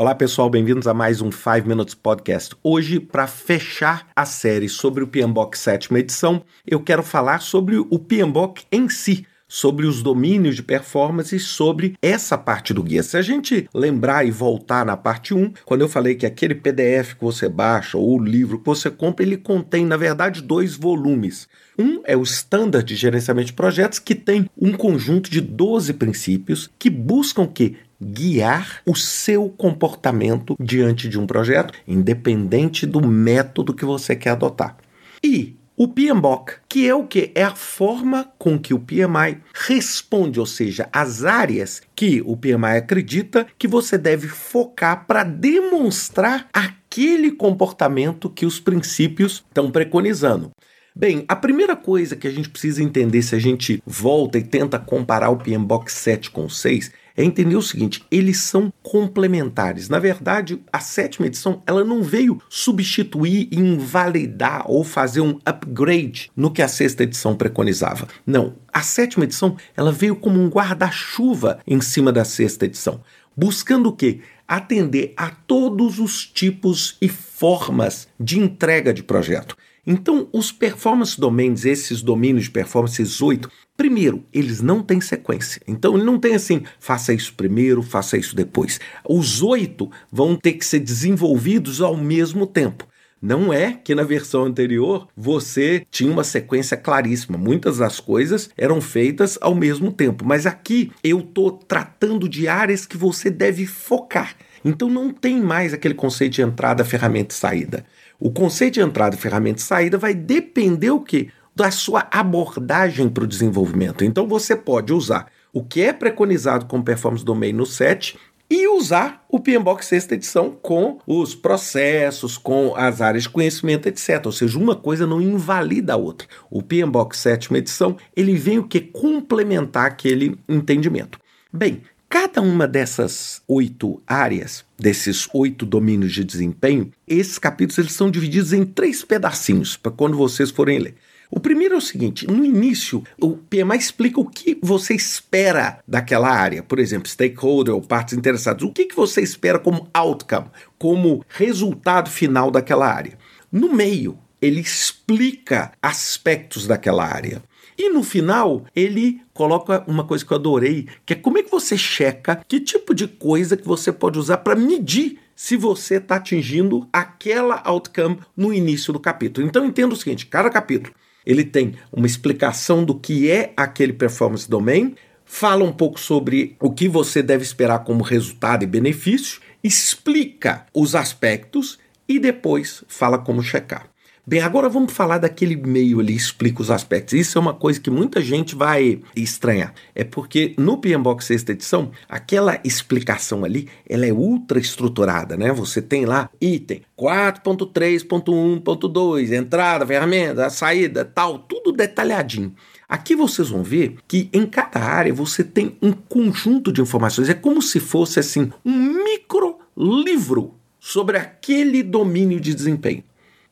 Olá pessoal, bem-vindos a mais um 5 Minutes Podcast. Hoje, para fechar a série sobre o PMBOK sétima edição, eu quero falar sobre o PMBOK em si, sobre os domínios de performance e sobre essa parte do guia. Se a gente lembrar e voltar na parte 1, quando eu falei que aquele PDF que você baixa ou o livro que você compra, ele contém, na verdade, dois volumes. Um é o Standard de Gerenciamento de Projetos, que tem um conjunto de 12 princípios que buscam que guiar o seu comportamento diante de um projeto, independente do método que você quer adotar. E o PMBOK, que é o que? É a forma com que o PMI responde, ou seja, as áreas que o PMI acredita que você deve focar para demonstrar aquele comportamento que os princípios estão preconizando. Bem, a primeira coisa que a gente precisa entender se a gente volta e tenta comparar o PMBOK 7 com o 6 é entender o seguinte: eles são complementares. Na verdade, a sétima edição ela não veio substituir, invalidar ou fazer um upgrade no que a sexta edição preconizava. Não, a sétima edição ela veio como um guarda-chuva em cima da sexta edição, buscando o quê? Atender a todos os tipos e formas de entrega de projeto. Então, os performance domains, esses domínios de performance, esses oito, primeiro, eles não têm sequência. Então, não tem assim, faça isso primeiro, faça isso depois. Os oito vão ter que ser desenvolvidos ao mesmo tempo. Não é que na versão anterior você tinha uma sequência claríssima. Muitas das coisas eram feitas ao mesmo tempo. Mas aqui eu estou tratando de áreas que você deve focar. Então não tem mais aquele conceito de entrada, ferramenta e saída. O conceito de entrada, ferramenta e saída vai depender o quê? Da sua abordagem para o desenvolvimento. Então você pode usar o que é preconizado como Performance Domain no 7 e usar o PMBOK sexta edição com os processos, com as áreas de conhecimento, etc. Ou seja, uma coisa não invalida a outra. O PMBOK sétima edição, ele vem o que complementar aquele entendimento. Bem, Cada uma dessas oito áreas, desses oito domínios de desempenho, esses capítulos eles são divididos em três pedacinhos para quando vocês forem ler. O primeiro é o seguinte: no início, o PMI explica o que você espera daquela área. Por exemplo, stakeholder ou partes interessadas. O que, que você espera como outcome, como resultado final daquela área. No meio, ele explica aspectos daquela área. E no final, ele coloca uma coisa que eu adorei, que é como é que você checa que tipo de coisa que você pode usar para medir se você está atingindo aquela outcome no início do capítulo. Então entenda o seguinte, cada capítulo ele tem uma explicação do que é aquele performance domain, fala um pouco sobre o que você deve esperar como resultado e benefício, explica os aspectos e depois fala como checar. Bem, agora vamos falar daquele meio ali, explica os aspectos. Isso é uma coisa que muita gente vai estranhar. É porque no PMBOK sexta edição, aquela explicação ali, ela é ultra estruturada, né? Você tem lá item 4.3.1.2, entrada, ferramenta, saída, tal, tudo detalhadinho. Aqui vocês vão ver que em cada área você tem um conjunto de informações. É como se fosse assim um micro livro sobre aquele domínio de desempenho.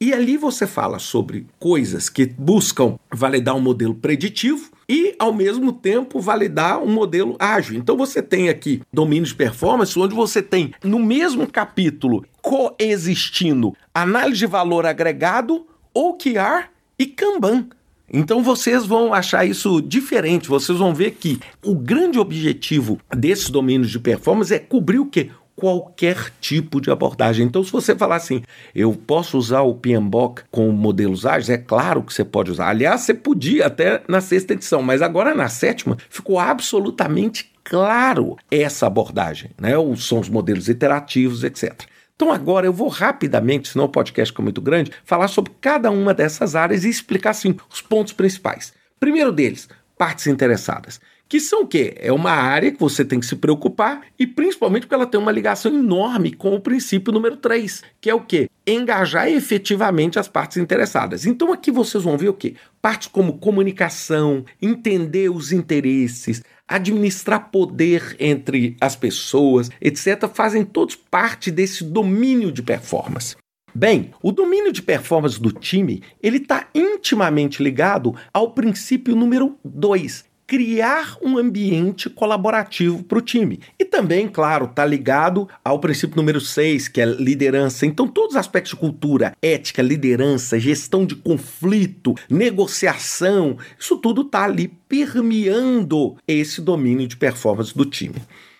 E ali você fala sobre coisas que buscam validar um modelo preditivo e, ao mesmo tempo, validar um modelo ágil. Então você tem aqui domínios de performance, onde você tem no mesmo capítulo coexistindo análise de valor agregado, OKR e Kanban. Então vocês vão achar isso diferente, vocês vão ver que o grande objetivo desses domínios de performance é cobrir o quê? Qualquer tipo de abordagem. Então, se você falar assim, eu posso usar o PMBOK com modelos ágeis, é claro que você pode usar. Aliás, você podia até na sexta edição, mas agora na sétima ficou absolutamente claro essa abordagem, né? São os modelos iterativos, etc. Então agora eu vou rapidamente, senão o podcast fica muito grande, falar sobre cada uma dessas áreas e explicar assim os pontos principais. Primeiro deles, partes interessadas que são o quê? É uma área que você tem que se preocupar e principalmente porque ela tem uma ligação enorme com o princípio número 3, que é o quê? Engajar efetivamente as partes interessadas. Então aqui vocês vão ver o quê? Partes como comunicação, entender os interesses, administrar poder entre as pessoas, etc., fazem todos parte desse domínio de performance. Bem, o domínio de performance do time ele está intimamente ligado ao princípio número 2, criar um ambiente colaborativo para o time. E também, claro, está ligado ao princípio número 6, que é liderança. Então, todos os aspectos de cultura, ética, liderança, gestão de conflito, negociação, isso tudo está ali permeando esse domínio de performance do time.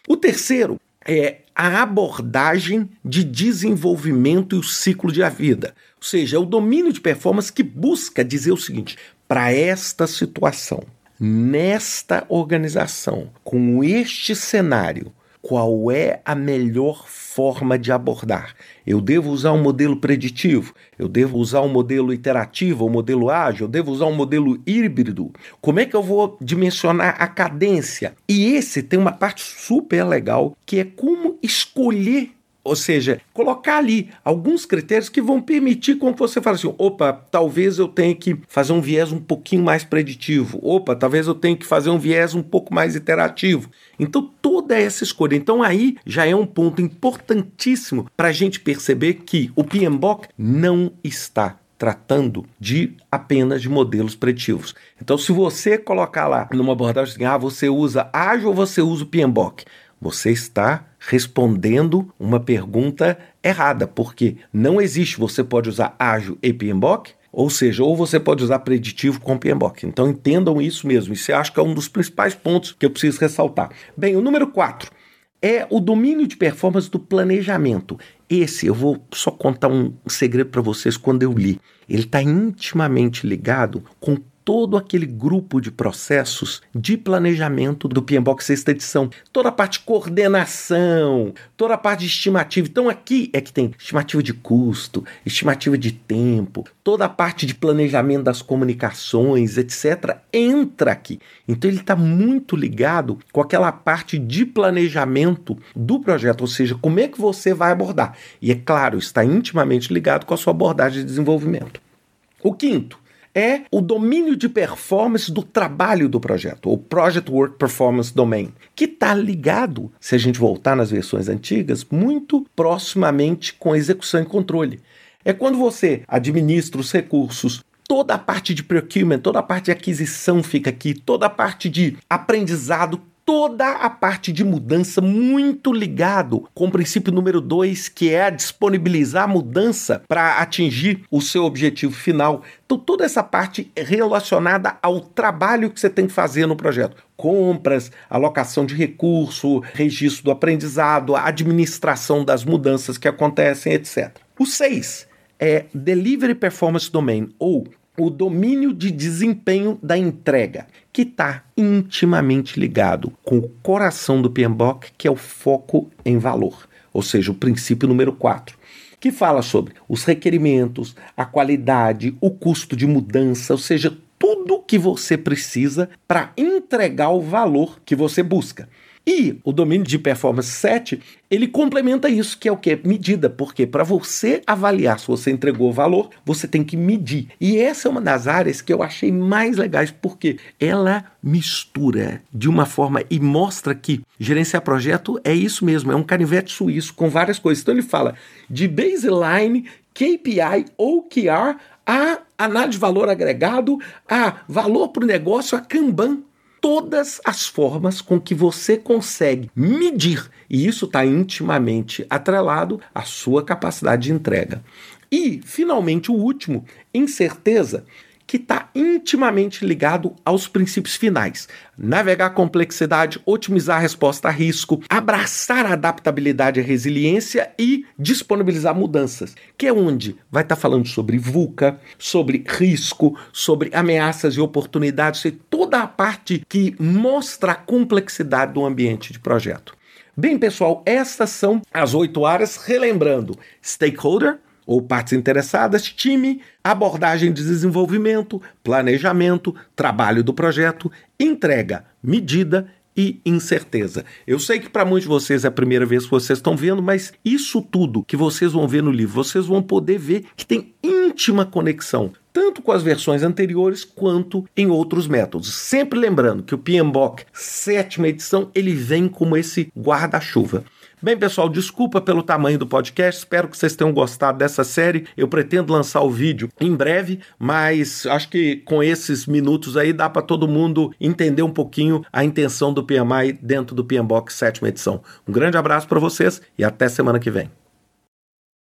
O terceiro é a abordagem de desenvolvimento e o ciclo de vida. Ou seja, é o domínio de performance que busca dizer o seguinte: para esta situação, nesta organização, com este cenário, qual é a melhor forma de abordar. Eu devo usar um modelo preditivo, eu devo usar um modelo iterativo, um modelo ágil, eu devo usar um modelo híbrido. Como é que eu vou dimensionar a cadência? E esse tem uma parte super legal que é como escolher ou seja, colocar ali alguns critérios que vão permitir com que você fale assim: opa, talvez eu tenha que fazer um viés um pouquinho mais preditivo. Opa, talvez eu tenha que fazer um viés um pouco mais iterativo. Então, toda essa escolha. Então, aí já é um ponto importantíssimo para a gente perceber que o PMBOK não está tratando de apenas de modelos preditivos. Então, se você colocar lá numa abordagem assim, ah, você usa ágil ou você usa o PMBOK, você está respondendo uma pergunta errada, porque não existe, você pode usar ágil e PMBOK, ou seja, ou você pode usar preditivo com PMBOK. Então entendam isso mesmo. Isso eu acho que é um dos principais pontos que eu preciso ressaltar. Bem, o número 4 é o domínio de performance do planejamento. Esse eu vou só contar um segredo para vocês quando eu li. Ele está intimamente ligado com todo aquele grupo de processos de planejamento do PMBOK sexta edição. Toda a parte de coordenação, toda a parte de estimativa. Então aqui é que tem estimativa de custo, estimativa de tempo, toda a parte de planejamento das comunicações, etc. entra aqui. Então ele está muito ligado com aquela parte de planejamento do projeto, ou seja, como é que você vai abordar. E é claro, está intimamente ligado com a sua abordagem de desenvolvimento. O quinto, é o domínio de performance do trabalho do projeto, o Project Work Performance Domain, que está ligado, se a gente voltar nas versões antigas, muito proximamente com execução e controle. É quando você administra os recursos, toda a parte de procurement, toda a parte de aquisição fica aqui, toda a parte de aprendizado toda a parte de mudança muito ligado com o princípio número dois, que é disponibilizar a mudança para atingir o seu objetivo final. Então, toda essa parte relacionada ao trabalho que você tem que fazer no projeto. Compras, alocação de recurso, registro do aprendizado, administração das mudanças que acontecem, etc. O 6 é Delivery Performance Domain, ou o domínio de desempenho da entrega, que está intimamente ligado com o coração do PMBOK, que é o foco em valor, ou seja, o princípio número 4, que fala sobre os requerimentos, a qualidade, o custo de mudança, ou seja, tudo que você precisa para entregar o valor que você busca. E o domínio de performance 7, ele complementa isso, que é o que? Medida. Porque para você avaliar se você entregou valor, você tem que medir. E essa é uma das áreas que eu achei mais legais, porque ela mistura de uma forma e mostra que gerenciar projeto é isso mesmo, é um canivete suíço com várias coisas. Então ele fala de baseline, KPI, OKR, a análise de valor agregado, a valor para o negócio, a Kanban todas as formas com que você consegue medir, e isso está intimamente atrelado à sua capacidade de entrega. E, finalmente, o último, incerteza, que está intimamente ligado aos princípios finais: navegar a complexidade, otimizar a resposta a risco, abraçar a adaptabilidade e resiliência e disponibilizar mudanças, que é onde vai estar tá falando sobre VUCA, sobre risco, sobre ameaças e oportunidades, e toda a parte que mostra a complexidade do ambiente de projeto. Bem, pessoal, essas são as oito áreas, relembrando: stakeholder, ou partes interessadas, time, abordagem de desenvolvimento, planejamento, trabalho do projeto, entrega, medida e incerteza. Eu sei que para muitos de vocês é a primeira vez que vocês estão vendo, mas isso tudo que vocês vão ver no livro, vocês vão poder ver que tem íntima conexão tanto com as versões anteriores quanto em outros métodos. Sempre lembrando que o PMBOK sétima edição ele vem como esse guarda-chuva. Bem, pessoal, desculpa pelo tamanho do podcast, espero que vocês tenham gostado dessa série. Eu pretendo lançar o vídeo em breve, mas acho que com esses minutos aí dá para todo mundo entender um pouquinho a intenção do PMI dentro do PMBOK sétima edição. Um grande abraço para vocês e até semana que vem.